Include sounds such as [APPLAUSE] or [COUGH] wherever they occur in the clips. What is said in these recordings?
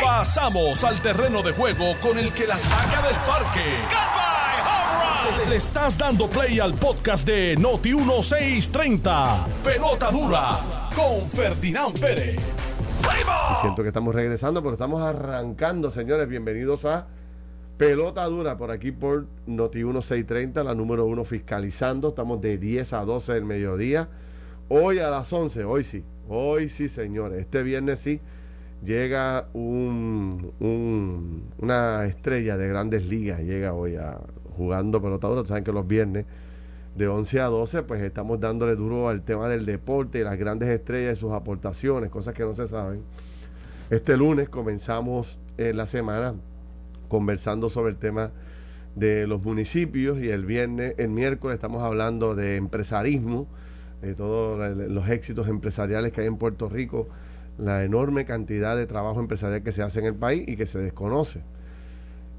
Pasamos al terreno de juego con el que la saca del parque. Le estás dando play al podcast de Noti 1630. Pelota dura con Ferdinand Pérez. Y siento que estamos regresando, pero estamos arrancando, señores. Bienvenidos a Pelota Dura por aquí por Noti 1630, la número uno fiscalizando. Estamos de 10 a 12 del mediodía. Hoy a las 11, hoy sí, hoy sí, señores. Este viernes sí llega un, un- una estrella de grandes ligas, llega hoy a jugando pelota dura. Saben que los viernes de 11 a 12, pues estamos dándole duro al tema del deporte y las grandes estrellas y sus aportaciones, cosas que no se saben. Este lunes comenzamos eh, la semana conversando sobre el tema de los municipios y el viernes, el miércoles estamos hablando de empresarismo, de todos los éxitos empresariales que hay en Puerto Rico, la enorme cantidad de trabajo empresarial que se hace en el país y que se desconoce.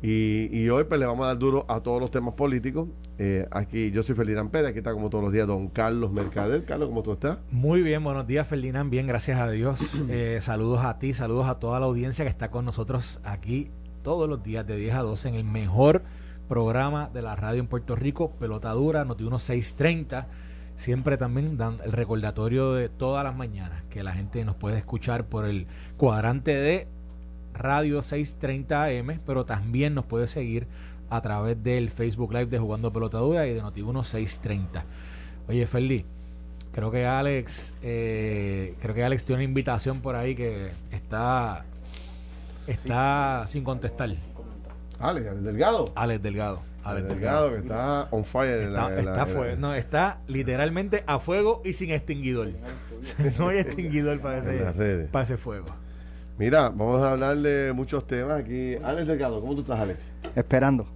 Y, y hoy pues le vamos a dar duro a todos los temas políticos. Eh, aquí yo soy Ferdinand Pérez, aquí está como todos los días don Carlos Mercader. Carlos, ¿cómo tú estás? Muy bien, buenos días Ferdinand, bien, gracias a Dios. [CLEARS THROAT] Eh, saludos a ti, saludos a toda la audiencia que está con nosotros aquí todos los días de 10 a 12 en el mejor programa de la radio en Puerto Rico, Pelota Dura, Noti 1630. Siempre también dan el recordatorio de todas las mañanas que la gente nos puede escuchar por el cuadrante de Radio 630 AM, pero también nos puede seguir a través del Facebook Live de Jugando Pelota Dura y de Noti 1630. Oye, Ferli, creo que Alex, eh, creo que Alex tiene una invitación por ahí que está, está sin contestar. Alex, Alex Delgado. Alex Delgado. Alex Delgado, que está on fire. en Está, la- en la- está en la- fue- no, está literalmente a fuego y sin extinguidor. [LAUGHS] no hay extinguidor para ese, para ese fuego. Mira, vamos a hablar de muchos temas aquí. Alex Delgado, ¿cómo tú estás, Alex? Esperando.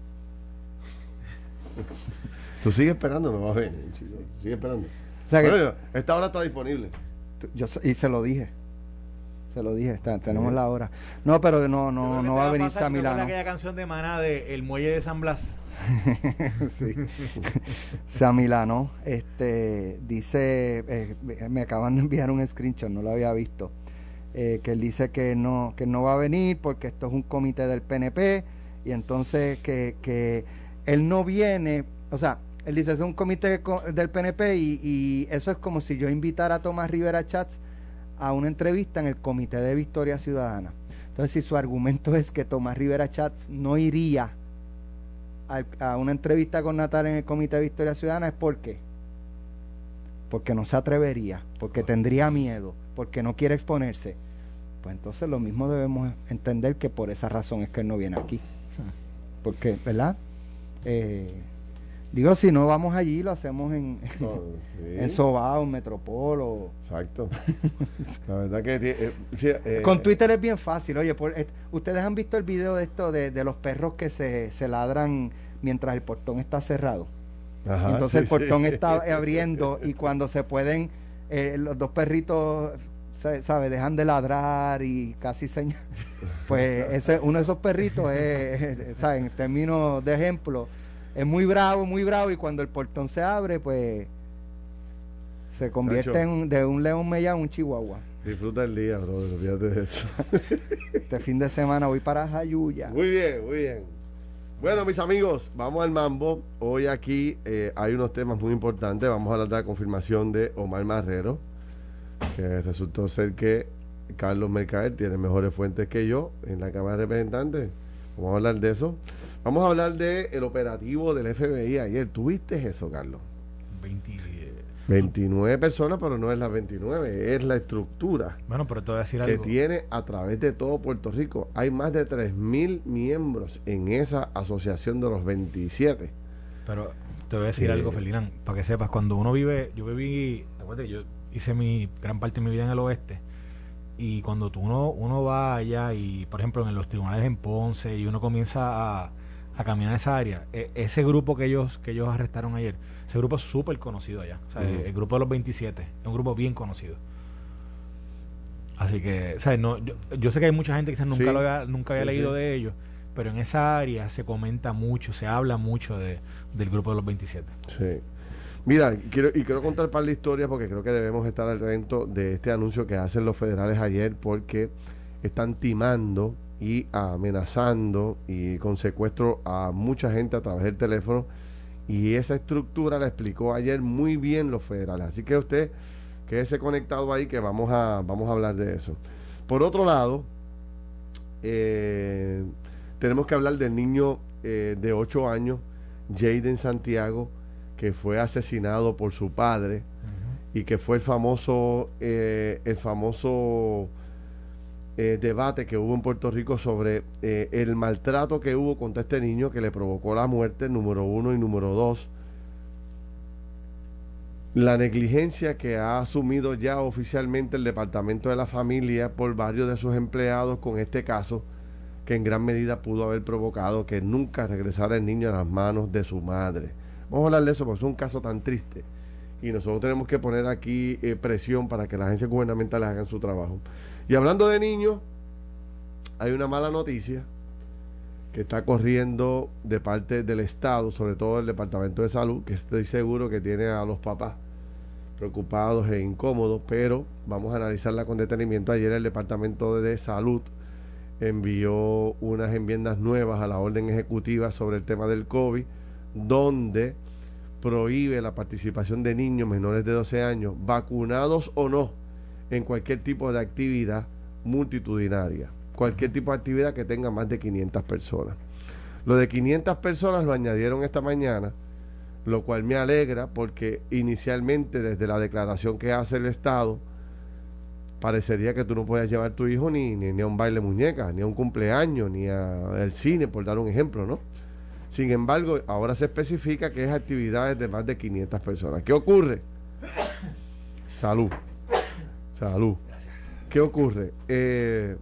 [LAUGHS] Tú sigues esperando, no vas a ver. chico. Tú sigues esperando. O sea que- Bueno, esta hora está disponible. Yo, y se lo dije. Se lo dije, está, tenemos la hora. No, pero no, no, no va a venir Pasar, ¿te acuerdas Samilano. aquella canción de Maná de El Muelle de San Blas? [LAUGHS] sí. Samilano, este, dice, eh, me acaban de enviar un screenshot, no lo había visto, eh, que él dice que no, que no va a venir porque esto es un comité del PNP y entonces que, que él no viene, o sea, él dice es un comité co- del PNP y, y eso es como si yo invitara a Tomás Rivera Chats a una entrevista en el Comité de Victoria Ciudadana. Entonces, si su argumento es que Tomás Rivera Chats no iría al- a una entrevista con Natal en el Comité de Victoria Ciudadana, ¿es por qué? Porque no se atrevería, porque tendría miedo, porque no quiere exponerse. Pues entonces lo mismo debemos entender que por esa razón es que él no viene aquí. [LAUGHS] Porque, ¿verdad? Eh, digo, si no vamos allí, lo hacemos en, No, sí. en Sobao, en Metropol o... Exacto. La verdad que. eh, eh, Con Twitter es bien fácil. Oye, por- eh, ustedes han visto el video de esto de, de los perros que se, se ladran mientras el portón está cerrado. ajá, Entonces sí, el portón sí. está abriendo y cuando se pueden, los dos perritos, ¿sabe? Dejan de ladrar y casi señalan. [LAUGHS] Pues ese, uno de esos perritos es, es, ¿sabe? En términos de ejemplo, es muy bravo, muy bravo y cuando el portón se abre, pues se convierte en de un león mellado a un chihuahua. Disfruta el día, brother. Olvídate de eso. [LAUGHS] Este fin de semana voy para Jayuya. Muy bien, muy bien. Bueno, mis amigos, vamos al mambo. Hoy aquí eh, hay unos temas muy importantes. Vamos a hablar de la confirmación de Omar Marrero, que resultó ser que Carlos Mercader tiene mejores fuentes que yo en la Cámara de Representantes. Vamos a hablar de eso. Vamos a hablar del el operativo del FBI ayer. ¿Tuviste eso, Carlos? 20, 29 personas, pero no es las 29, es la estructura bueno, pero te voy a decir que algo. tiene a través de todo Puerto Rico. Hay más de 3.000 miembros en esa asociación de los 27. Pero te voy a decir Eh. algo, Ferdinand, para que sepas, cuando uno vive, yo viví, acuérdate, yo hice mi gran parte de mi vida en el oeste, y cuando tú uno, uno va allá y, por ejemplo, en los tribunales en Ponce, y uno comienza a, a caminar esa área, e- ese grupo que ellos, que ellos arrestaron ayer, ese grupo es súper conocido allá, o sea, el grupo de los 27, es un grupo bien conocido. Así que, ¿sabes? No, yo, yo sé que hay mucha gente que nunca, Sí. lo había, nunca había Sí, leído sí. de ellos, pero en esa área se comenta mucho, se habla mucho de, del grupo de los 27. Sí. Mira, quiero, y quiero contar un par de historias porque creo que debemos estar al atento de este anuncio que hacen los federales ayer porque están timando y amenazando y con secuestro a mucha gente a través del teléfono y esa estructura la explicó ayer muy bien los federales. Así que usted quédese conectado ahí que vamos a, vamos a hablar de eso. Por otro lado, eh, tenemos que hablar del niño eh, de 8 años, Jaden Santiago, que fue asesinado por su padre y que fue el famoso, eh, el famoso eh, debate que hubo en Puerto Rico sobre eh, el maltrato que hubo contra este niño que le provocó la muerte, número uno y número dos. La negligencia que ha asumido ya oficialmente el Departamento de la Familia por varios de sus empleados con este caso, que en gran medida pudo haber provocado que nunca regresara el niño a las manos de su madre. Vamos a hablar de eso porque es un caso tan triste y nosotros tenemos que poner aquí eh, presión para que las agencias gubernamentales hagan su trabajo. Y hablando de niños, hay una mala noticia que está corriendo de parte del Estado, sobre todo del Departamento de Salud, que estoy seguro que tiene a los papás preocupados e incómodos, pero vamos a analizarla con detenimiento. Ayer el Departamento de Salud envió unas enmiendas nuevas a la orden ejecutiva sobre el tema del COVID, donde prohíbe la participación de niños menores de 12 años, vacunados o no, en cualquier tipo de actividad multitudinaria, cualquier tipo de actividad que tenga más de 500 personas. Lo de 500 personas lo añadieron esta mañana, lo cual me alegra porque inicialmente desde la declaración que hace el Estado, parecería que tú no puedes llevar a tu hijo ni, ni, a un baile muñeca, ni a un cumpleaños, ni al cine, por dar un ejemplo, ¿no? Sin embargo, ahora se especifica que es actividades de más de 500 personas. ¿Qué ocurre? Salud. Salud. ¿Qué ocurre? Eh,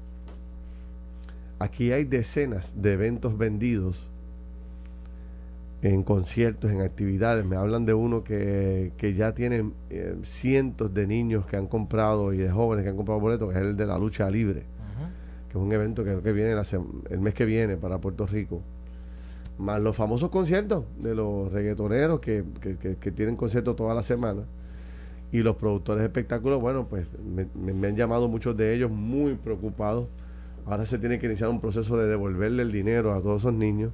aquí hay decenas de eventos vendidos en conciertos, en actividades. Me hablan de uno que, que ya tienen eh, cientos de niños que han comprado y de jóvenes que han comprado boletos, que es el de la lucha libre, que es un evento que, que viene el mes que viene para Puerto Rico más los famosos conciertos de los reggaetoneros que, que, tienen conciertos toda la semana y los productores de espectáculos, bueno, pues me, han llamado muchos de ellos muy preocupados. Ahora se tiene que iniciar un proceso de devolverle el dinero a todos esos niños,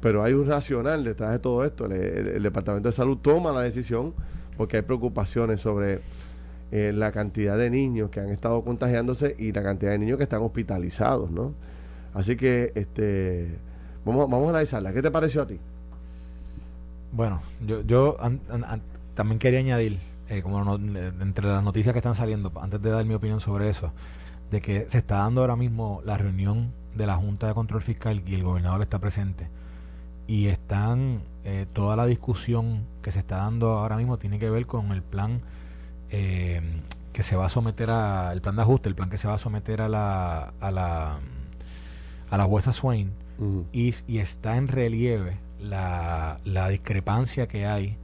pero hay un racional detrás de todo esto. El, Departamento de Salud toma la decisión porque hay preocupaciones sobre eh, la cantidad de niños que han estado contagiándose y la cantidad de niños que están hospitalizados, ¿no? Así que, este Vamos, vamos a analizarla. ¿Qué te pareció a ti? Bueno, yo, yo también quería añadir, eh, como entre las noticias que están saliendo, antes de dar mi opinión sobre eso, de que se está dando ahora mismo la reunión de la Junta de Control Fiscal y el gobernador está presente. Y están, eh, toda la discusión que se está dando ahora mismo tiene que ver con el plan eh, que se va a someter a, el plan de ajuste, el plan que se va a someter a la, a la, a la jueza Swain y, está en relieve la, discrepancia que hay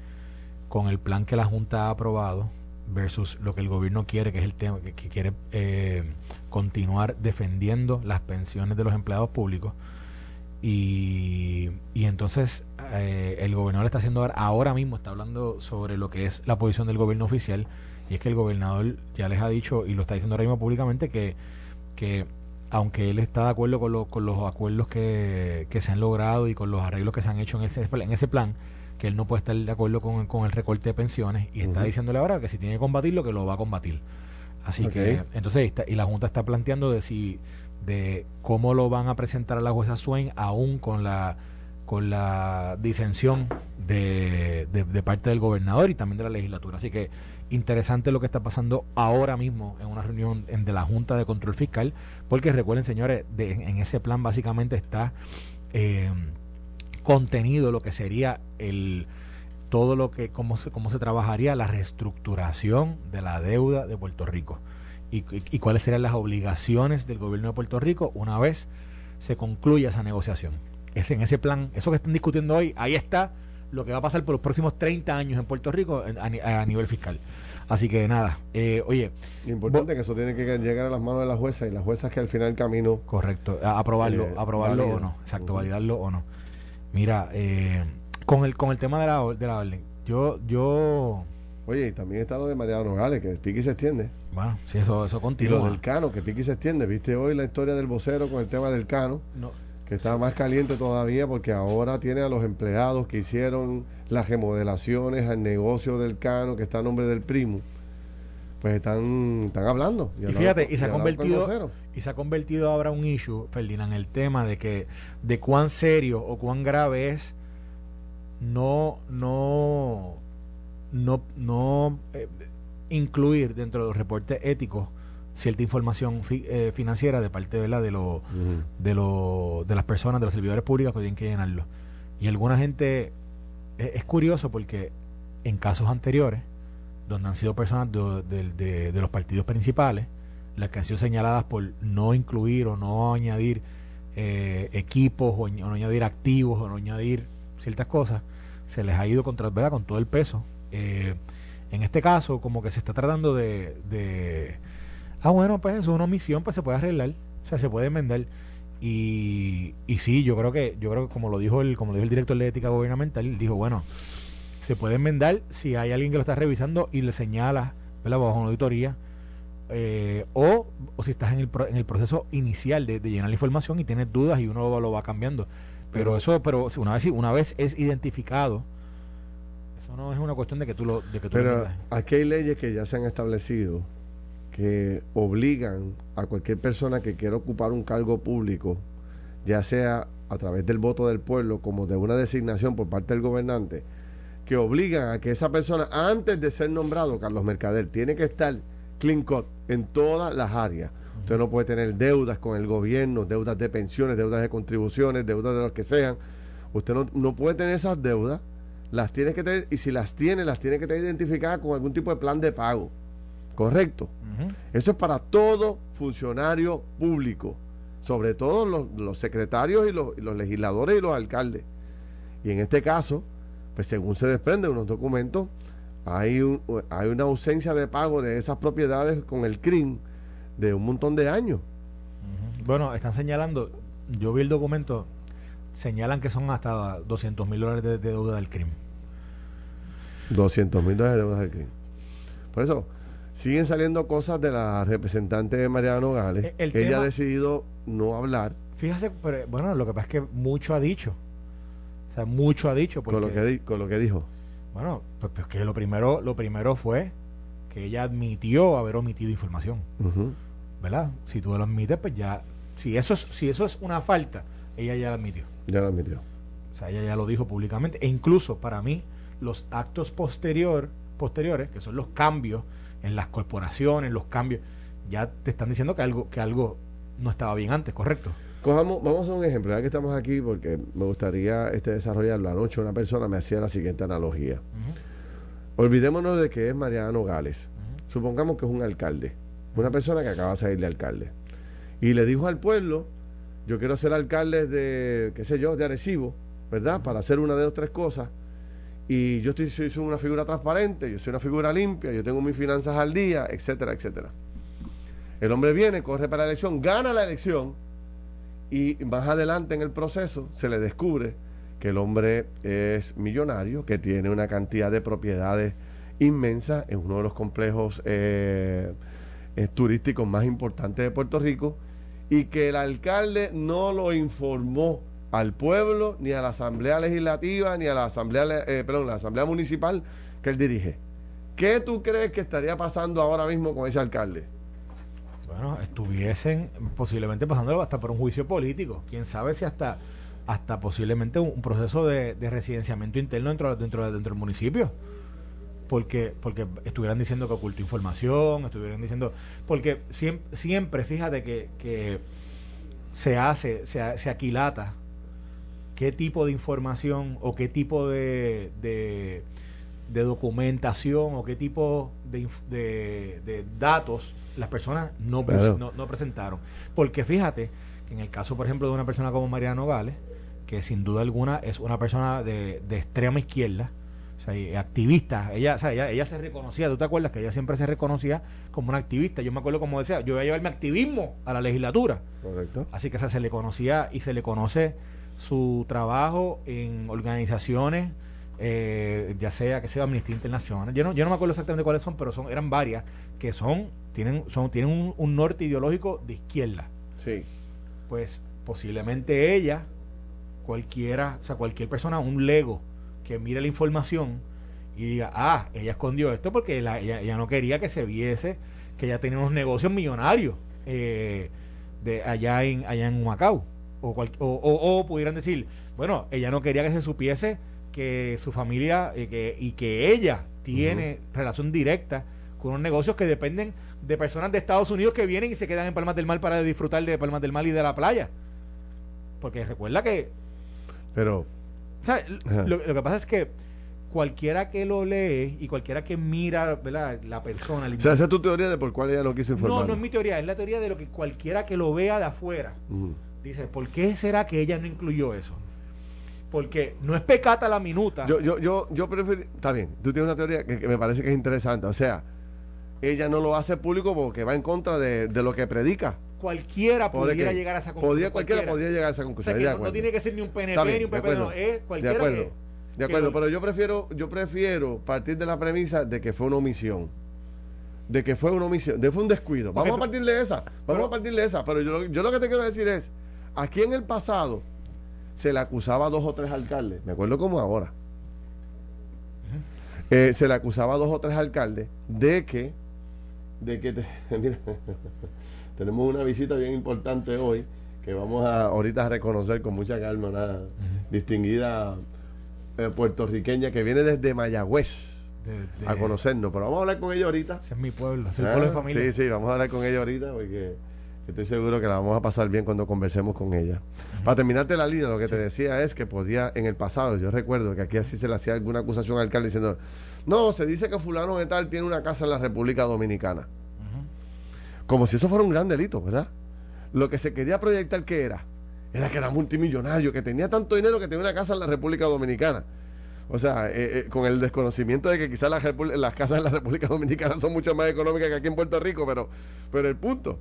con el plan que la Junta ha aprobado versus lo que el gobierno quiere, que es el tema que, quiere eh, continuar defendiendo las pensiones de los empleados públicos. Y, y entonces eh, el gobernador está haciendo ahora mismo, está hablando sobre lo que es la posición del gobierno oficial, y es que el gobernador ya les ha dicho, y lo está diciendo ahora mismo públicamente, que, que aunque él está de acuerdo con, con los acuerdos que, se han logrado y con los arreglos que se han hecho en ese, en ese plan, que él no puede estar de acuerdo con, con el recorte de pensiones y está diciéndole ahora que si tiene que combatirlo, que lo va a combatir. Así que, entonces, y la Junta está planteando de si de cómo lo van a presentar a la jueza Swain, aún con la con la disensión de, de, parte del gobernador y también de la legislatura. Así que interesante lo que está pasando ahora mismo en una reunión de la Junta de Control Fiscal, porque recuerden, señores, en ese plan básicamente está eh, contenido lo que sería el todo lo que cómo se cómo se trabajaría la reestructuración de la deuda de Puerto Rico y, y cuáles serían las obligaciones del gobierno de Puerto Rico una vez se concluya esa negociación. Es en ese plan, eso que están discutiendo hoy, ahí está lo que va a pasar por los próximos 30 años en Puerto Rico a, nivel fiscal. Así que nada, eh, oye. Importante que eso tiene que llegar a las manos de la jueza y las juezas que al final camino. Correcto, aprobarlo, eh, aprobarlo o no, exacto, validarlo o no. Mira, eh, con el con el tema de la, de la orden, yo, yo. Oye, y también está lo de Mariano Nogales, que pique se extiende. Bueno, sí, eso, eso Y continúa. lo del Cano, que pique se extiende. ¿Viste hoy la historia del vocero con el tema del Cano? No, Que está más caliente todavía porque ahora tiene a los empleados que hicieron las remodelaciones al negocio del Cano, que está a nombre del primo. Pues están, están hablando. Y fíjate, y se ha el convertido. Y se ha convertido ahora un issue, Ferdinand, el tema de que de cuán serio o cuán grave es no, no, no, no eh, incluir dentro de los reportes éticos cierta información fi- eh, financiera de parte ¿verdad? de los Ujú. de, lo- de las personas, de los servidores públicos que tienen que llenarlo. Y alguna gente, es, es curioso porque en casos anteriores, donde han sido personas de- de los partidos principales, las que han sido señaladas por no incluir o no añadir eh, equipos o, no añadir activos o no añadir ciertas cosas, se les ha ido contra, con todo el peso. Eh, en este caso, como que se está tratando de, de ah, bueno, pues eso es una omisión, pues se puede arreglar, o sea, se puede enmendar. Y, y sí, yo creo que, yo creo que como lo dijo el, como dijo el director de ética gubernamental, dijo, bueno, se puede enmendar si hay alguien que lo está revisando y le señala, ¿verdad? bajo una auditoría, eh, o, o si estás en el, pro- en el proceso inicial de, de llenar la información y tienes dudas y uno lo, lo va cambiando. Pero eso, pero una vez, una vez es identificado, eso no es una cuestión de que tú lo, de que tú lo Pero enmiendas. aquí hay leyes que ya se han establecido que obligan a cualquier persona que quiera ocupar un cargo público, ya sea a través del voto del pueblo como de una designación por parte del gobernante, que obligan a que esa persona, antes de ser nombrado Carlos Mercader, tiene que estar clean cut en todas las áreas. Usted no puede tener deudas con el gobierno, deudas de pensiones, deudas de contribuciones, deudas de los que sean. Usted no, no puede tener esas deudas, las tiene que tener, y si las tiene, las tiene que tener identificadas con algún tipo de plan de pago. ¿Correcto? Eso es para todo funcionario público, sobre todo los, los secretarios y los, y los legisladores y los alcaldes. Y en este caso, pues según se desprende de unos documentos, hay, un- hay una ausencia de pago de esas propiedades con el CRIM de un montón de años. Bueno, están señalando, yo vi el documento, señalan que son hasta 200 mil dólares de, de deuda del crimen. 200 mil dólares de deudas del CRIM. Por eso, siguen saliendo cosas de la representante de Mariana Nogales, Eh, el que ella tema- ha decidido no hablar Fíjese, pero, bueno, lo que pasa es que mucho ha dicho. O sea, mucho ha dicho. Porque, con lo, que di- con lo que dijo. Bueno, pues, pues que lo primero, lo primero fue que ella admitió haber omitido información. ¿Verdad? Si tú lo admites, pues ya. Si eso es, si eso es una falta, ella ya lo admitió. Ya lo admitió. O sea, ella ya lo dijo públicamente. E incluso para mí, los actos posterior, posteriores, que son los cambios en las corporaciones, los cambios, ya te están diciendo que algo, que algo no estaba bien antes, ¿correcto? Cojamos, vamos a un ejemplo, ya que estamos aquí, porque me gustaría este desarrollarlo. Anoche una persona me hacía la siguiente analogía. Olvidémonos de que es Mariano Nogales. Supongamos que es un alcalde, una persona que acaba de salir de alcalde. Y le dijo al pueblo, yo quiero ser alcalde de, qué sé yo, de Arecibo, ¿verdad? Para hacer una de dos, tres cosas. Y yo estoy, soy, soy una figura transparente, yo soy una figura limpia, yo tengo mis finanzas al día, etcétera, etcétera. El hombre viene, corre para la elección, gana la elección y más adelante en el proceso se le descubre que el hombre es millonario, que tiene una cantidad de propiedades inmensa en uno de los complejos eh, turísticos más importantes de Puerto Rico y que el alcalde no lo informó al pueblo, ni a la Asamblea Legislativa, ni a la Asamblea, le- eh, perdón, la Asamblea Municipal que él dirige. ¿Qué tú crees que estaría pasando ahora mismo con ese alcalde? Bueno, estuviesen posiblemente pasándolo hasta por un juicio político. Quién sabe si hasta hasta posiblemente un, proceso de, de residenciamiento interno dentro, dentro, dentro del municipio. Porque, porque estuvieran diciendo que ocultó información, estuvieran diciendo. Porque siempre, siempre fíjate que, que se hace, se, se aquilata qué tipo de información o qué tipo de, de documentación o qué tipo de, de, de datos las personas no, Claro. no, no presentaron. Porque fíjate que en el caso, por ejemplo, de una persona como Mariano Nogales, que sin duda alguna es una persona de, de extrema izquierda, o sea, activista, ella, o sea, ella, ella se reconocía, ¿tú te acuerdas que ella siempre se reconocía como una activista? Yo me acuerdo como decía, yo voy a llevar mi activismo a la legislatura. ¿Correcto? Así que o sea, se le conocía y se le conoce su trabajo en organizaciones eh, ya sea que sea Amnistía Internacional, yo no, yo no me acuerdo exactamente cuáles son, pero son eran varias que son tienen son tienen un, un norte ideológico de izquierda. Sí. Pues posiblemente ella, cualquiera, o sea, cualquier persona, un lego que mire la información y diga, ah, ella escondió esto porque la- ella, ella no quería que se viese que ella tenía unos negocios millonarios eh, de allá en allá en Macao o, cual- o, o- o pudieran decir bueno ella no quería que se supiese que su familia eh, que, y que ella tiene relación directa con unos negocios que dependen de personas de Estados Unidos que vienen y se quedan en Palmas del Mar para disfrutar de Palmas del Mar y de la playa porque recuerda que Pero, Ajá. lo, lo que pasa es que cualquiera que lo lee y cualquiera que mira ¿verdad? la persona el o sea, esa es tu teoría de por cuál ella no quiso informar. no, no es mi teoría, es la teoría de lo que cualquiera que lo vea de afuera dice, ¿por qué será que ella no incluyó eso? Porque no es pecata la minuta. Yo, yo, yo, yo prefiero. Está bien, tú tienes una teoría que, que me parece que es interesante. O sea, ella no lo hace público porque va en contra de, de lo que predica. cualquiera ¿Por pudiera llegar a esa conclusión. Podría, cualquiera, podría llegar a esa O sea, conclusión. que de no, no acuerdo. tiene que ser ni un PNP bien, ni un de PP, acuerdo, no, es de cualquiera acuerdo, que- de acuerdo, pero yo prefiero, yo prefiero partir de la premisa de que fue una omisión. De que fue una omisión, de que fue un descuido. Vamos a partir de esa, vamos pero- a partir de esa. Pero yo, yo lo que te quiero decir es, aquí en el pasado se le acusaba a dos o tres alcaldes, me acuerdo como ahora. Eh, se le acusaba a dos o tres alcaldes de que, de que, te- [LAUGHS] mira, [LAUGHS] tenemos una visita bien importante hoy que vamos a ahorita a reconocer con mucha calma una distinguida eh, puertorriqueña que viene desde Mayagüez de- de- a conocernos, pero vamos a hablar con ella ahorita. Ese es mi pueblo, es el Ah, pueblo de familia. Sí, sí, vamos a hablar con ella ahorita porque estoy seguro que la vamos a pasar bien cuando conversemos con ella. Para terminarte la línea, lo que te decía es que podía, en el pasado, yo recuerdo que aquí así se le hacía alguna acusación al alcalde diciendo, no, se dice que fulano de tal tiene una casa en la República Dominicana. Como si eso fuera un gran delito, ¿verdad? Lo que se quería proyectar que era, era que era multimillonario, que tenía tanto dinero que tenía una casa en la República Dominicana. O sea, eh, eh, con el desconocimiento de que quizás las, las casas en la República Dominicana son mucho más económicas que aquí en Puerto Rico, pero, pero el punto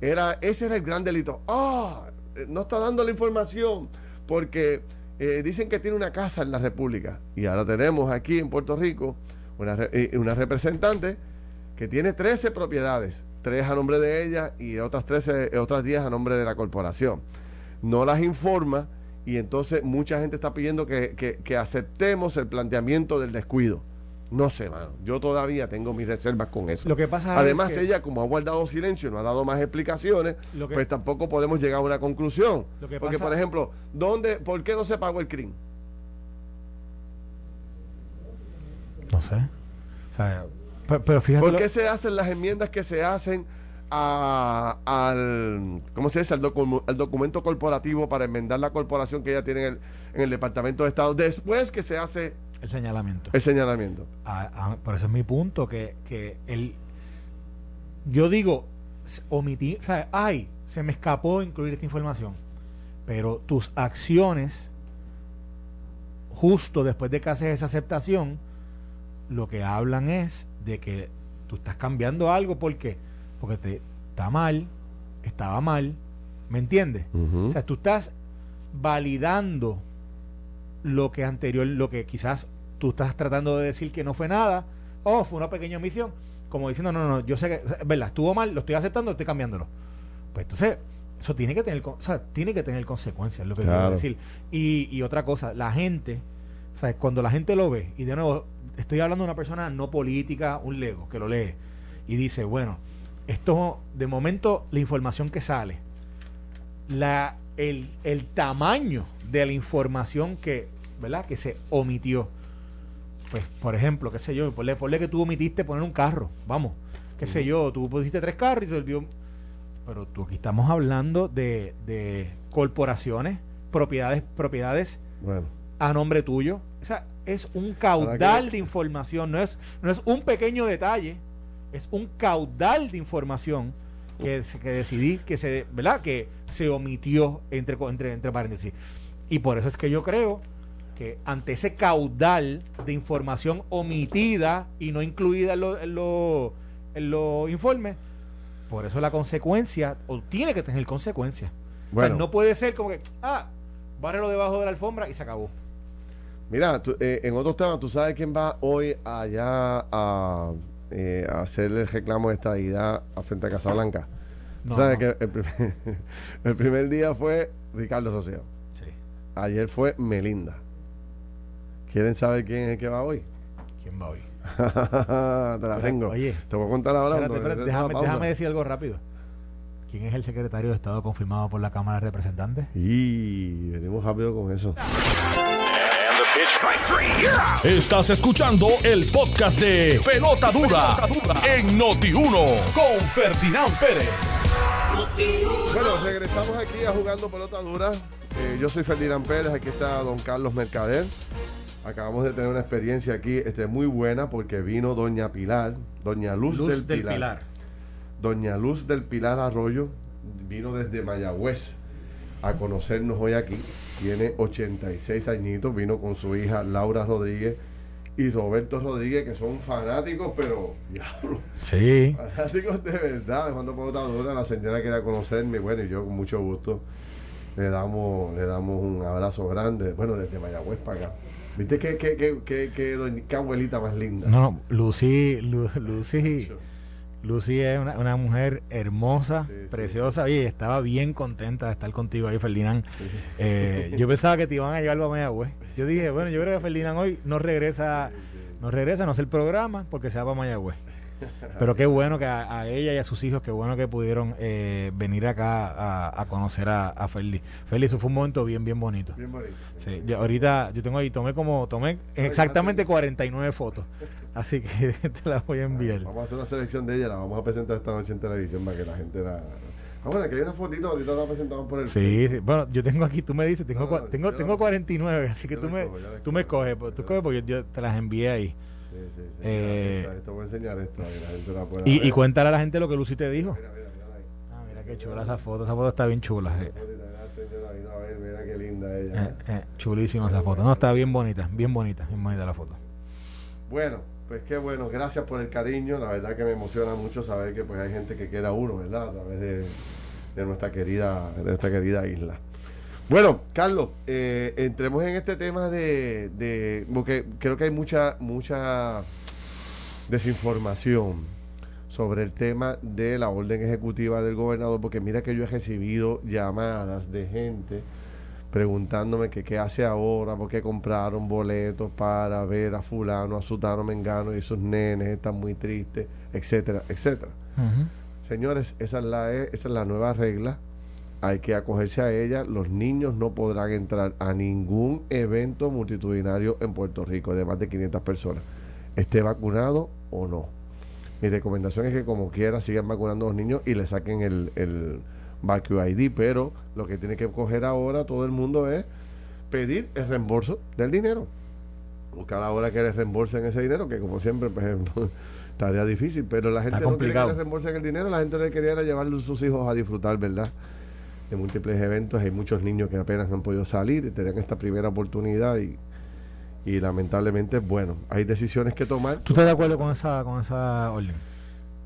era, ese era el gran delito. Ah, eh, no está dando la información porque eh, dicen que tiene una casa en la República. Y ahora tenemos aquí en Puerto Rico una, eh, una representante que tiene 13 propiedades, tres a nombre de ella y otras 13, eh, otras 10 a nombre de la corporación. No las informa y entonces mucha gente está pidiendo que, que- que aceptemos el planteamiento del descuido. No sé, mano. Yo todavía tengo mis reservas con eso. Lo que pasa Además, es que- ella, como ha guardado silencio, no ha dado más explicaciones, Lo que- pues tampoco podemos llegar a una conclusión. Lo que Porque, pasa- por ejemplo, ¿dónde, ¿por qué no se pagó el CRIM? No sé. O sea, pero, pero fíjate. ¿Por lo- qué se hacen las enmiendas que se hacen a- al, ¿cómo se dice? Al, docu- al documento corporativo para enmendar la corporación que ella tiene en el, en el Departamento de Estado después que se hace el señalamiento. el señalamiento? a- a- por eso es mi punto, que, que el, yo digo, omití, o sea, ay, se me escapó incluir esta información, pero tus acciones, justo después de que haces esa aceptación, lo que hablan es de que tú estás cambiando algo, ¿por qué? Porque te está mal, estaba mal, ¿me entiendes? O sea, tú estás validando lo que anterior, lo que quizás tú estás tratando de decir que no fue nada, o fue una pequeña omisión, como diciendo, no, no, no, yo sé que, verdad, estuvo mal, lo estoy aceptando, estoy cambiándolo. Pues entonces, eso tiene que tener, o sea, tiene que tener consecuencias, lo que quiero Claro. decir. Y, y otra cosa, la gente, o sea, cuando la gente lo ve, y de nuevo, estoy hablando de una persona no política, un lego, que lo lee, y dice, bueno, esto, de momento, la información que sale, la, el, el tamaño de la información que, ¿verdad? que se omitió. Pues, por ejemplo, qué sé yo, ponle, ponle que tú omitiste poner un carro, vamos, qué sé yo, tú pusiste tres carros y se olvidó. Pero tú aquí estamos hablando de, de corporaciones, propiedades, propiedades Bueno, a nombre tuyo. O sea, es un caudal que- de información, no es, no es un pequeño detalle, es un caudal de información que, que decidí que se, ¿verdad? Que se omitió entre, entre, entre paréntesis. Y por eso es que yo creo que ante ese caudal de información omitida y no incluida en los en lo- en los informes, por eso la consecuencia, o tiene que tener consecuencias. O sea, Bueno. no puede ser como que, ah, bárrelo debajo de la alfombra y se acabó. Mira, eh, en otros temas, ¿tú sabes quién va hoy allá a, eh, hacer el reclamo de estadidad a frente a Casablanca? No, ¿Sabes que el primer, [LAUGHS] el primer, día fue Ricardo Rocío? Sí. Ayer fue Melinda. ¿Quieren saber quién es el que va hoy? ¿Quién va hoy? [LAUGHS] Te la tengo. Oye, te voy a contar ahora. déjame, déjame decir algo rápido. ¿Quién es el secretario de Estado confirmado por la Cámara de Representantes? Y venimos rápido con eso. Estás escuchando el podcast de Pelota Dura, en Noti1 con Ferdinand Pérez. Bueno, regresamos aquí a Jugando Pelota Dura. Eh, yo soy Ferdinand Pérez, aquí está don Carlos Mercader. Acabamos de tener una experiencia aquí este, muy buena porque vino doña Pilar, doña Luz, del, Pilar Doña Luz del Pilar Arroyo vino desde Mayagüez a conocernos hoy aquí. Tiene 86 añitos, vino con su hija Laura Rodríguez y Roberto Rodríguez, que son fanáticos, pero diablo. Sí. Fanáticos de verdad. Cuando puedo la señora quería conocerme, bueno, y yo con mucho gusto le damos, le damos un abrazo grande, bueno, desde Mayagüez para acá. ¿Viste qué, qué, qué, qué, qué abuelita más linda? No, no, Lucy, Lucy Lucy es una, mujer hermosa, preciosa, y estaba bien contenta de estar contigo ahí, Ferdinand. Eh, yo pensaba que te iban a llevar a Mayagüez. Yo dije, bueno, yo creo que Ferdinand hoy no regresa, no regresa, no hace el programa porque se va para Mayagüez. Pero qué bueno que a, ella y a sus hijos, qué bueno que pudieron eh, venir acá a, conocer a, a Feli. Feli, eso fue un momento bien, bien bonito. Bien bonito. Sí, ahorita yo tengo ahí, tomé como, tomé exactamente 49 fotos. Así que [LAUGHS] te las voy a enviar. Vamos a hacer una selección de ella, la vamos a presentar esta noche en televisión para que la gente la... Ah, bueno, que hay una fotito, ahorita la presentamos por el... Sí, sí, bueno, yo tengo aquí, tú me dices, tengo, tengo, tengo 49, así que tú me, tú me coges, pues, tú coges porque yo te las envié ahí. Sí, sí, sí. Eh, esto voy a enseñar esto, la gente la pueda y, y, cuéntale a la gente lo que Lucy te dijo. Mira, mira, mira ahí. Ah, mira qué chula esa foto, esa foto está bien chula. Sí. Mira qué linda ella. Eh, eh, chulísima esa foto. No, está bien bonita, bien bonita, bien bonita la foto. Bueno, pues qué bueno, gracias por el cariño. La verdad que me emociona mucho saber que pues hay gente que quiera uno, ¿verdad? A través de, de nuestra querida, de nuestra querida isla. Bueno, Carlos, eh, entremos en este tema de, de, porque creo que hay mucha, mucha desinformación sobre el tema de la orden ejecutiva del gobernador, porque mira que yo he recibido llamadas de gente preguntándome que qué hace ahora, porque compraron boletos para ver a fulano, a sutano, mengano y sus nenes están muy tristes, etcétera, etcétera. Señores, esa es, la, esa es la nueva regla hay que acogerse a ella. Los niños no podrán entrar a ningún evento multitudinario en Puerto Rico de más de 500 personas, esté vacunado o no. Mi recomendación es que como quiera sigan vacunando a los niños y le saquen el, el ID, pero lo que tiene que coger ahora todo el mundo es pedir el reembolso del dinero. Buscar la hora que les reembolsen ese dinero, que como siempre, pues, estaría [LAUGHS] difícil, pero la gente no quiere que les reembolsen el dinero, la gente le quería llevar a sus hijos a disfrutar, ¿verdad? de múltiples eventos. Hay muchos niños que apenas han podido salir y tenían esta primera oportunidad y, y lamentablemente, bueno, hay decisiones que tomar. ¿Tú estás de acuerdo con esa, con esa orden?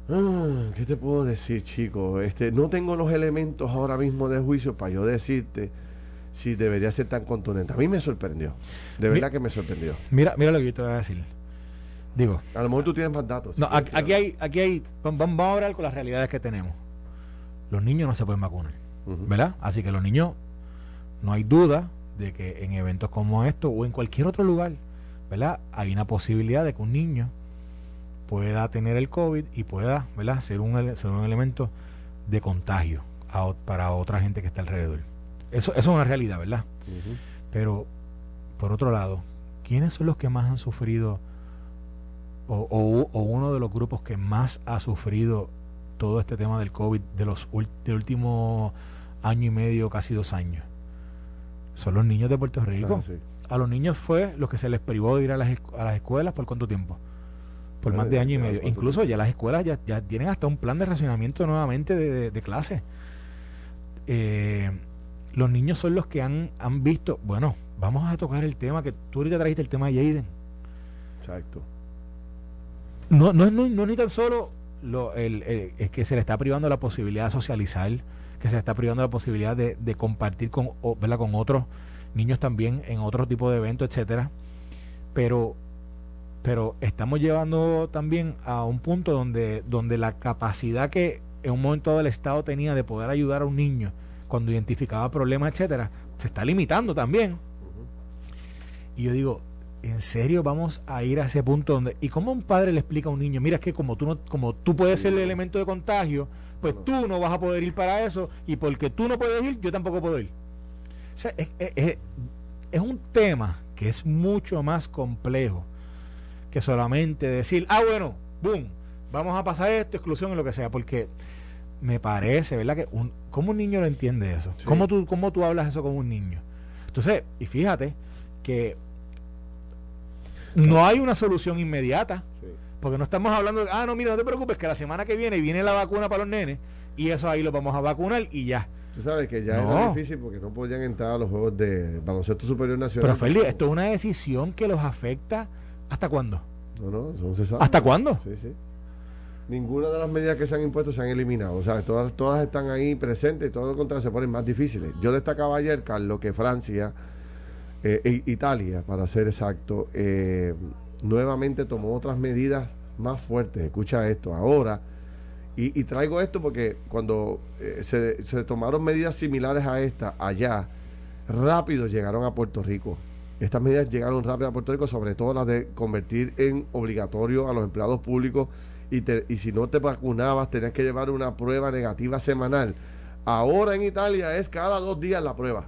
Ah, ¿Qué te puedo decir, chico? Este, no tengo los elementos ahora mismo de juicio para yo decirte si debería ser tan contundente. A mí me sorprendió. De verdad que me sorprendió. Mira, mira lo que yo te voy a decir. Digo. A lo mejor tú tienes más datos. No, aquí, hay, aquí hay. Vamos a hablar con las realidades que tenemos. Los niños no se pueden vacunar. ¿verdad? Así que los niños, no hay duda de que en eventos como estos o en cualquier otro lugar, ¿verdad? Hay una posibilidad de que un niño pueda tener el COVID y pueda, ¿verdad? Ser un, un elemento de contagio para otra gente que está alrededor. Eso, eso es una realidad, ¿verdad? Pero, por otro lado, ¿quiénes son los que más han sufrido o, o, uno de los grupos que más ha sufrido todo este tema del COVID de los del último año y medio, casi dos años. Son los niños de Puerto Rico. A los niños fue lo que se les privó de ir a las, a las escuelas por cuánto tiempo. Por más de año y medio. Incluso ya las escuelas ya, ya, tienen hasta un plan de racionamiento nuevamente de, de, clase. Eh, los niños son los que han, han visto, bueno, vamos a tocar el tema que tú ahorita trajiste el tema de Jaden. Exacto. No, no, no, no ni tan solo lo, el, es que se le está privando la posibilidad de socializar, que se está privando la posibilidad de, compartir con, con otros niños también en otro tipo de eventos, etcétera. pero pero estamos llevando también a un punto donde, donde la capacidad que en un momento dado el Estado tenía de poder ayudar a un niño cuando identificaba problemas, etcétera, se está limitando también. Y yo digo, ¿en serio vamos a ir a ese punto donde y cómo un padre le explica a un niño, mira es que como tú no como tú puedes ser el elemento de contagio, pues tú no vas a poder ir para eso y porque tú no puedes ir, yo tampoco puedo ir. O sea, es, es un tema que es mucho más complejo que solamente decir, ah, bueno, boom, vamos a pasar esto, exclusión y lo que sea, porque me parece, ¿verdad? Que un, ¿Cómo un niño lo entiende eso? ¿Cómo, tú, ¿Cómo tú hablas eso con un niño? Entonces, y fíjate que no hay una solución inmediata, porque no estamos hablando de, ah, no, mira, no te preocupes, que la semana que viene viene la vacuna para los nenes y eso ahí lo vamos a vacunar y ya. Tú sabes que ya es difícil porque no podían entrar a los Juegos de Baloncesto Superior Nacional. Pero Feli, esto es una decisión que los afecta ¿Hasta cuándo? No, no, son cesados. ¿Hasta cuándo? Sí, sí. Ninguna de las medidas que se han impuesto se han eliminado. O sea, todas, todas están ahí presentes todo lo contrario se ponen más difíciles. Yo destacaba ayer, Carlos, que Francia, eh, e Italia, para ser exacto, eh, nuevamente tomó otras medidas más fuertes. Escucha esto. Ahora, y, traigo esto porque cuando eh, se, se tomaron medidas similares a esta allá, rápido llegaron a Puerto Rico. Estas medidas llegaron rápido a Puerto Rico, sobre todo las de convertir en obligatorio a los empleados públicos y, y si no te vacunabas tenías que llevar una prueba negativa semanal. Ahora en Italia es cada dos días la prueba.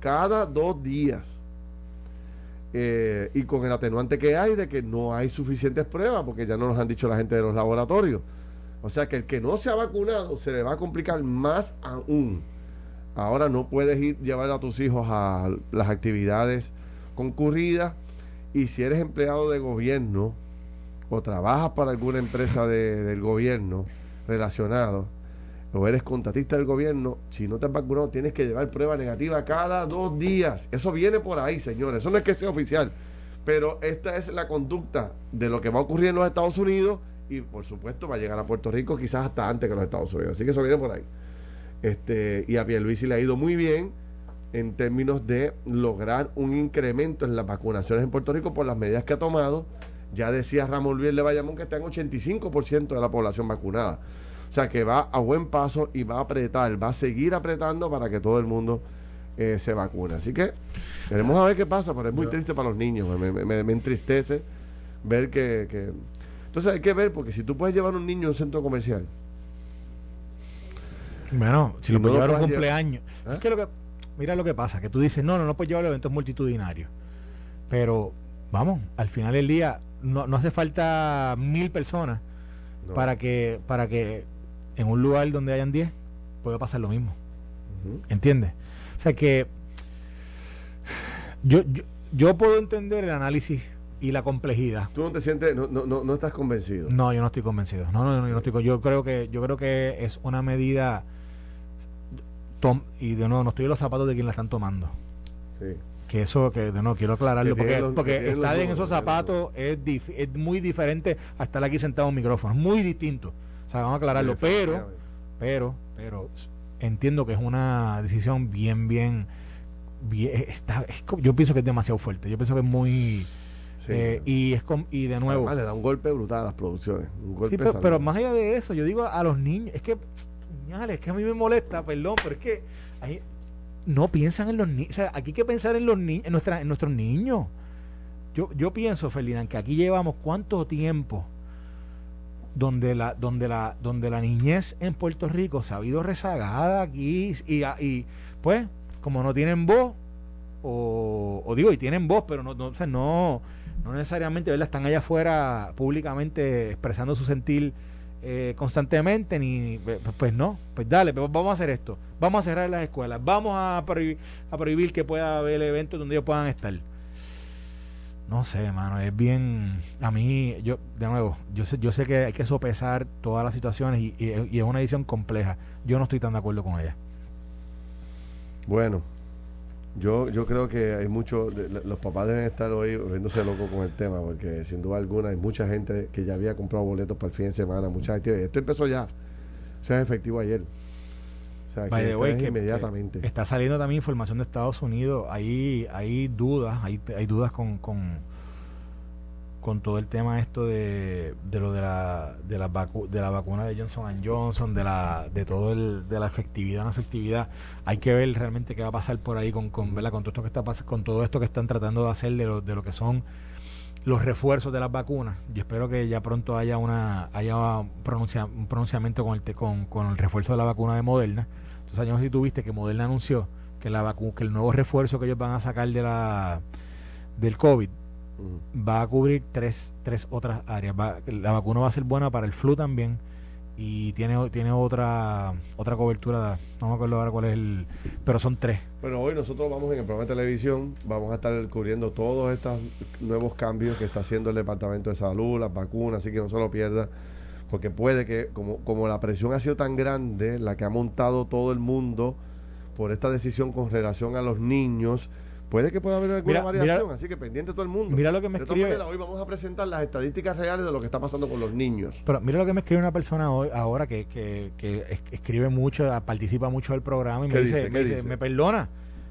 Cada dos días. Eh, y con el atenuante que hay de que no hay suficientes pruebas, porque ya no nos han dicho la gente de los laboratorios. O sea que el que no se ha vacunado se le va a complicar más aún. Ahora no puedes ir llevar a tus hijos a las actividades concurrida y si eres empleado de gobierno o trabajas para alguna empresa del gobierno relacionado o eres contratista del gobierno, si no te has vacunado tienes que llevar prueba negativa cada dos días. Eso viene por ahí, señores. Eso no es que sea oficial. Pero esta es la conducta de lo que va a ocurrir en los Estados Unidos y por supuesto va a llegar a Puerto Rico quizás hasta antes que los Estados Unidos. Así que eso viene por ahí. Este, y a Pierluisi le ha ido muy bien en términos de lograr un incremento en las vacunaciones en Puerto Rico por las medidas que ha tomado. Ya decía Ramón Luis de Bayamón que está en 85% de la población vacunada. O sea que va a buen paso y va a apretar, va a seguir apretando para que todo el mundo eh, se vacune. Así que queremos a ver qué pasa, pero es muy triste para los niños. Me, entristece ver que, Entonces hay que ver, porque si tú puedes llevar un niño a un centro comercial. Bueno, si lo puedes llevar a un cumpleaños. Es que lo que mira lo que pasa, que tú dices, no, no, no puedes llevar eventos multitudinarios. Pero, vamos, al final del día no, no hace falta mil personas para que para que en un lugar donde hayan diez pueda pasar lo mismo. ¿Entiendes? O sea que yo, yo, yo puedo entender el análisis y la complejidad. ¿Tú no te sientes, no, no, no, estás convencido? No, yo no estoy convencido. No, no, no, yo no estoy, yo creo que, yo creo que es una medida y de nuevo, no estoy en los zapatos de quien la están tomando. Sí. Que eso, que de nuevo, quiero aclararlo, porque, porque estar en esos zapatos es, es muy diferente a estar aquí sentado en un micrófono, muy distinto. O sea, vamos a aclararlo, pero, pero, pero entiendo que es una decisión bien, bien, bien está, yo pienso que es demasiado fuerte, yo pienso que es muy... Eh, y es y de nuevo le da un golpe brutal a las producciones sí, pero, pero, más allá de eso yo digo a los niños es que es que a mí me molesta, perdón, pero es que no piensan en los niños. O sea, aquí hay que pensar en los niños, en, nuestra, en nuestros niños. Yo, yo pienso, Ferdinand, que aquí llevamos cuánto tiempo donde la, donde la, donde la niñez en Puerto Rico se ha habido rezagada aquí y, y pues, como no tienen voz, o, digo, y tienen voz, pero no, no, no, no necesariamente ¿verdad? están allá afuera públicamente expresando su sentir eh, constantemente, ni pues no, pues dale, pues vamos a hacer esto, vamos a cerrar las escuelas, vamos a prohibir, a prohibir que pueda haber eventos donde ellos puedan estar. No sé, hermano, es bien, a mí, yo, de nuevo, yo sé, yo sé que hay que sopesar todas las situaciones y, y es una edición compleja. Yo no estoy tan de acuerdo con ella. Bueno, yo, yo creo que hay muchos, los papás deben estar hoy viéndose locos con el tema, porque sin duda alguna hay mucha gente que ya había comprado boletos para el fin de semana, mucha gente. Esto empezó ya, o sea, es efectivo ayer. O sea, que, inmediatamente. está saliendo también información de Estados Unidos, hay, hay dudas, hay, hay dudas con, con, con todo el tema esto de, de lo de la, de, la de la vacuna de Johnson Johnson, de la de todo el, de la efectividad, no efectividad. Hay que ver realmente qué va a pasar por ahí con, con, con todo esto que está con todo esto que están tratando de hacer de lo, de lo que son los refuerzos de las vacunas. Yo espero que ya pronto haya una haya un, pronunciamiento con el, con, con el refuerzo de la vacuna de Moderna. Entonces, yo no sé si tuviste que Moderna anunció que la que el nuevo refuerzo que ellos van a sacar de la del COVID va a cubrir tres, tres otras áreas. la vacuna va a ser buena para el flu también y tiene tiene otra otra cobertura, no me acuerdo ahora cuál es el, pero son tres. Bueno, hoy nosotros vamos en el programa de televisión, vamos a estar cubriendo todos estos nuevos cambios que está haciendo el Departamento de Salud, las vacunas, así que no se lo pierda, porque puede que, como, como la presión ha sido tan grande, la que ha montado todo el mundo por esta decisión con relación a los niños, Puede que pueda haber alguna variación, así que pendiente todo el mundo. Mira lo que me escribe. hoy vamos a presentar las estadísticas reales de lo que está pasando con los niños. Pero mira lo que me escribe una persona hoy, ahora que, que, que escribe mucho, participa mucho del programa y me dice, me, perdona,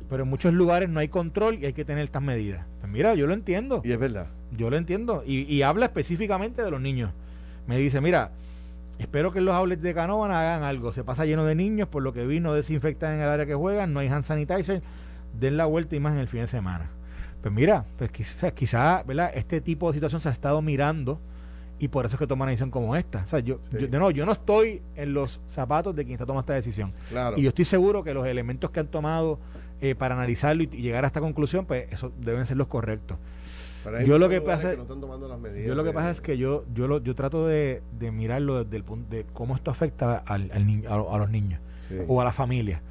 pero en muchos lugares no hay control y hay que tener estas medidas. Pues mira, yo lo entiendo. Y es verdad. Yo lo entiendo. Y, y habla específicamente de los niños. Me dice, mira, Espero que los outlets de Canóvana hagan algo. Se pasa lleno de niños, por lo que vi, no desinfectan en el área que juegan, no hay hand sanitizer den la vuelta y más en el fin de semana. Pues mira, pues quizás quizá, ¿verdad? este tipo de situación se ha estado mirando y por eso es que toman una decisión como esta. O sea, yo, de nuevo, yo no estoy en los zapatos de quien está tomando esta decisión. Y yo estoy seguro que los elementos que han tomado eh, para analizarlo y, llegar a esta conclusión, pues eso deben ser los correctos. Yo lo que pasa, yo lo que pasa es que yo yo lo, yo trato de, de mirarlo desde el punto de cómo esto afecta al, a, los niños o a la familia.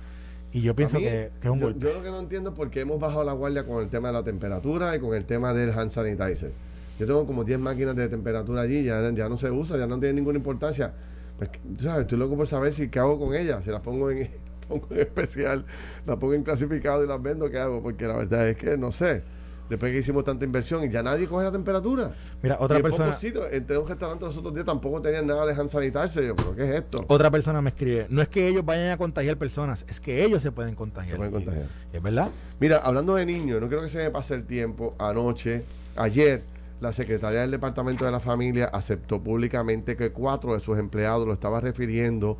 Y yo pienso que, es un yo, Yo lo que no entiendo es por qué hemos bajado la guardia con el tema de la temperatura y con el tema del hand sanitizer. Yo tengo como 10 máquinas de temperatura allí, ya, ya no se usa, ya no tiene ninguna importancia. Pues, ¿sabes? Estoy loco por saber si qué hago con ellas. Si las pongo en, [LAUGHS] pongo en especial, las pongo en clasificado y las vendo, ¿qué hago? Porque la verdad es que no sé después que hicimos tanta inversión y ya nadie coge la temperatura. Mira, otra persona. entre un restaurante los otros días tampoco tenían nada de hand sanitarse. Yo, ¿pero qué es esto? Otra persona me escribe: No es que ellos vayan a contagiar personas, es que ellos se pueden contagiar. Se pueden contagiar. ¿Es verdad? Mira, hablando de niños, no quiero que se me pase el tiempo. Anoche, ayer, la secretaria del Departamento de la Familia aceptó públicamente que cuatro de sus empleados lo estaba refiriendo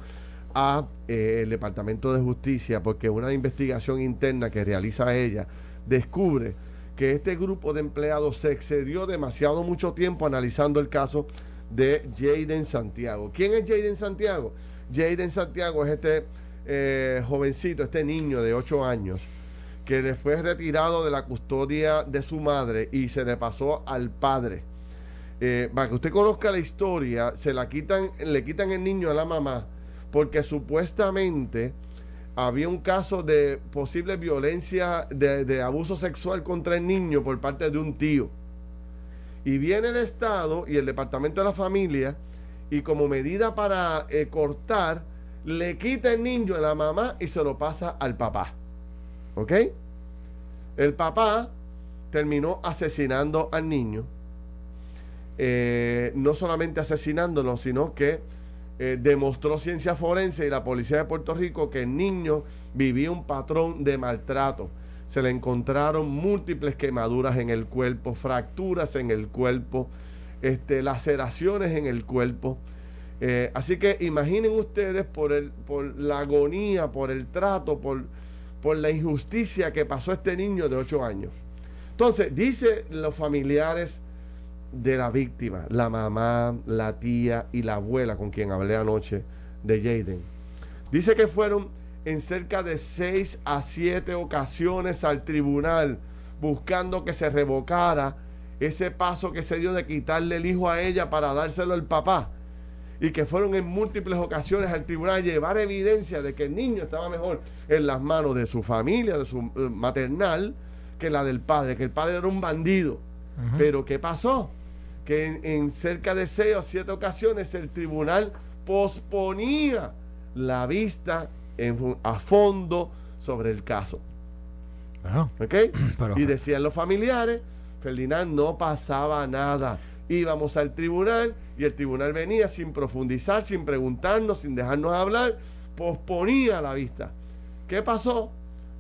a eh, el Departamento de Justicia porque una investigación interna que realiza ella descubre que este grupo de empleados se excedió demasiado mucho tiempo analizando el caso de Jaden Santiago. ¿Quién es Jaden Santiago? Jaden Santiago es este eh, jovencito, este niño de 8 años, que le fue retirado de la custodia de su madre y se le pasó al padre. Eh, para que usted conozca la historia, se la quitan, le quitan el niño a la mamá, porque supuestamente había un caso de posible violencia, de, abuso sexual contra el niño por parte de un tío. Y viene el Estado y el Departamento de la Familia y como medida para eh, cortar, le quita el niño a la mamá y se lo pasa al papá. ¿Ok? El papá terminó asesinando al niño. Eh, no solamente asesinándolo, sino que eh, demostró ciencia forense y la policía de Puerto Rico que el niño vivía un patrón de maltrato. Se le encontraron múltiples quemaduras en el cuerpo, fracturas en el cuerpo, este, laceraciones en el cuerpo. Eh, así que imaginen ustedes por, el, por la agonía, por el trato, por, por la injusticia que pasó este niño de 8 años. Entonces, dice los familiares de la víctima, la mamá, la tía y la abuela con quien hablé anoche de Jaden. Dice que fueron en cerca de seis a siete ocasiones al tribunal buscando que se revocara ese paso que se dio de quitarle el hijo a ella para dárselo al papá. Y que fueron en múltiples ocasiones al tribunal a llevar evidencia de que el niño estaba mejor en las manos de su familia, de su eh, maternal, que la del padre, que el padre era un bandido. Pero ¿qué pasó? Que en, cerca de seis o siete ocasiones el tribunal posponía la vista a fondo sobre el caso. [CLEARS THROAT] y decían los familiares, Ferdinand, no pasaba nada. Íbamos al tribunal y el tribunal venía sin profundizar, sin preguntarnos, sin dejarnos hablar, posponía la vista. ¿Qué pasó?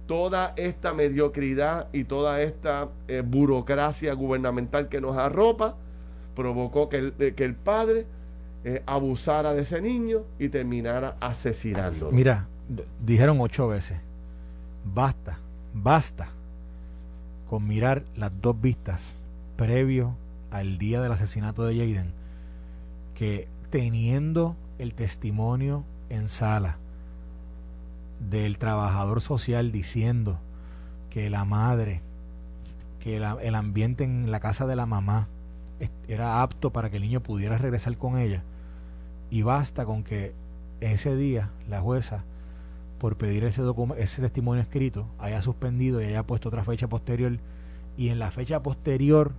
Toda esta mediocridad y toda esta eh, burocracia gubernamental que nos arropa, provocó que el, eh, que el padre eh, abusara de ese niño y terminara asesinándolo. Mira, dijeron ocho veces, basta, basta con mirar las dos vistas previo al día del asesinato de Jaden, que teniendo el testimonio en sala del trabajador social diciendo que la madre, que el ambiente en la casa de la mamá era apto para que el niño pudiera regresar con ella, y basta con que ese día la jueza, por pedir ese, ese testimonio escrito, haya suspendido y haya puesto otra fecha posterior, y en la fecha posterior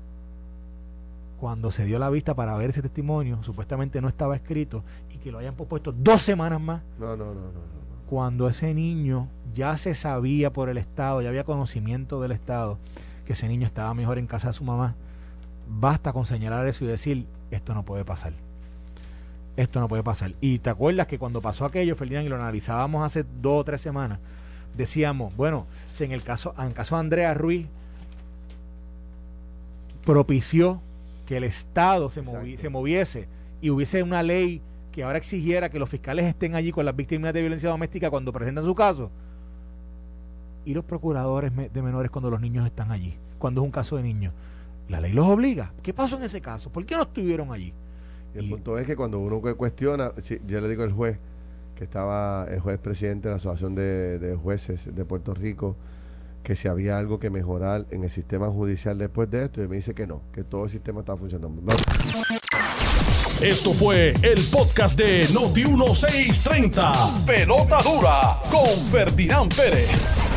cuando se dio la vista para ver ese testimonio, supuestamente no estaba escrito y que lo hayan puesto dos semanas más. No, no, no, no, Cuando ese niño ya se sabía por el Estado, ya había conocimiento del Estado, que ese niño estaba mejor en casa de su mamá, basta con señalar eso y decir, esto no puede pasar. Esto no puede pasar. Y te acuerdas que cuando pasó aquello, Ferdinand, y lo analizábamos hace dos o tres semanas, decíamos, bueno, si en el caso, en caso de Andrea Ruiz propició que el Estado se, se moviese y hubiese una ley que ahora exigiera que los fiscales estén allí con las víctimas de violencia doméstica cuando presentan su caso. Y los procuradores de menores cuando los niños están allí, cuando es un caso de niños. La ley los obliga. ¿Qué pasó en ese caso? ¿Por qué no estuvieron allí? el punto es que cuando uno cuestiona, yo le digo al juez, que estaba el juez presidente de la Asociación de, de Jueces de Puerto Rico, que si había algo que mejorar en el sistema judicial después de esto y me dice que no, que todo el sistema está funcionando. Esto fue el podcast de Noti1630. Pelota dura con Ferdinand Pérez.